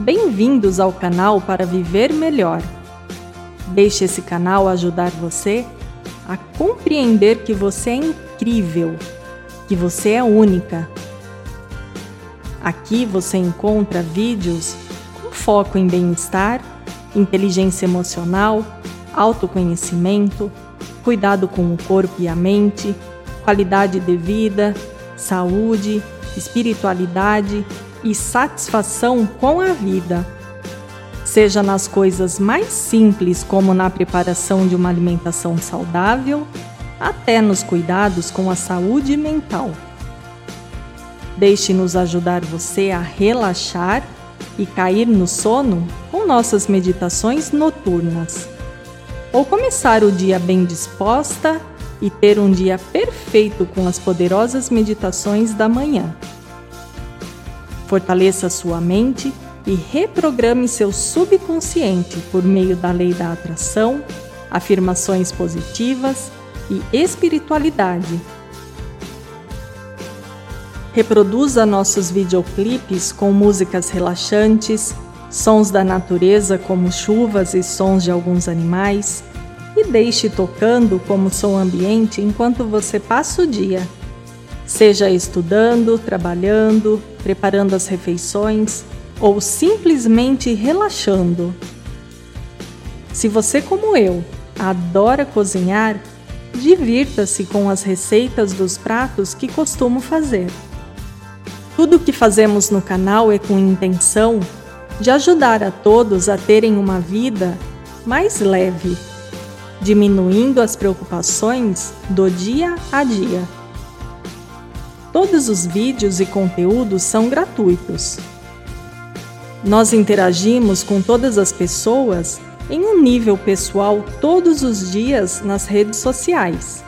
Bem-vindos ao canal para viver melhor. Deixe esse canal ajudar você a compreender que você é incrível, que você é única. Aqui você encontra vídeos com foco em bem-estar, inteligência emocional, autoconhecimento, cuidado com o corpo e a mente, qualidade de vida, saúde, espiritualidade e satisfação com a vida. Seja nas coisas mais simples, como na preparação de uma alimentação saudável, até nos cuidados com a saúde mental. Deixe-nos ajudar você a relaxar e cair no sono com nossas meditações noturnas. Ou começar o dia bem disposta e ter um dia perfeito com as poderosas meditações da manhã. Fortaleça sua mente e reprograme seu subconsciente por meio da lei da atração, afirmações positivas e espiritualidade. Reproduza nossos videoclipes com músicas relaxantes, sons da natureza como chuvas e sons de alguns animais, e deixe tocando como som ambiente enquanto você passa o dia seja estudando, trabalhando, preparando as refeições ou simplesmente relaxando. Se você, como eu, adora cozinhar, divirta-se com as receitas dos pratos que costumo fazer. Tudo o que fazemos no canal é com intenção de ajudar a todos a terem uma vida mais leve, diminuindo as preocupações do dia a dia. Todos os vídeos e conteúdos são gratuitos. Nós interagimos com todas as pessoas em um nível pessoal todos os dias nas redes sociais.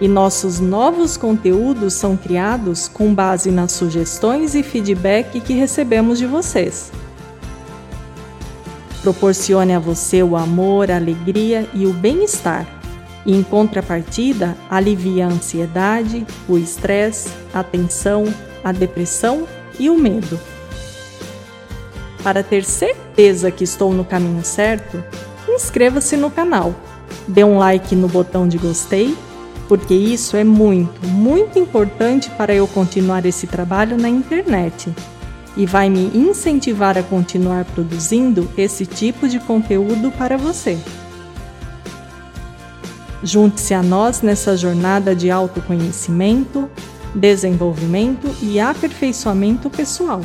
E nossos novos conteúdos são criados com base nas sugestões e feedback que recebemos de vocês. Proporcione a você o amor, a alegria e o bem-estar e, em contrapartida, alivia a ansiedade, o estresse, a tensão, a depressão e o medo. Para ter certeza que estou no caminho certo, inscreva-se no canal, dê um like no botão de gostei, porque isso é muito, muito importante para eu continuar esse trabalho na internet e vai me incentivar a continuar produzindo esse tipo de conteúdo para você. Junte-se a nós nessa jornada de autoconhecimento, desenvolvimento e aperfeiçoamento pessoal.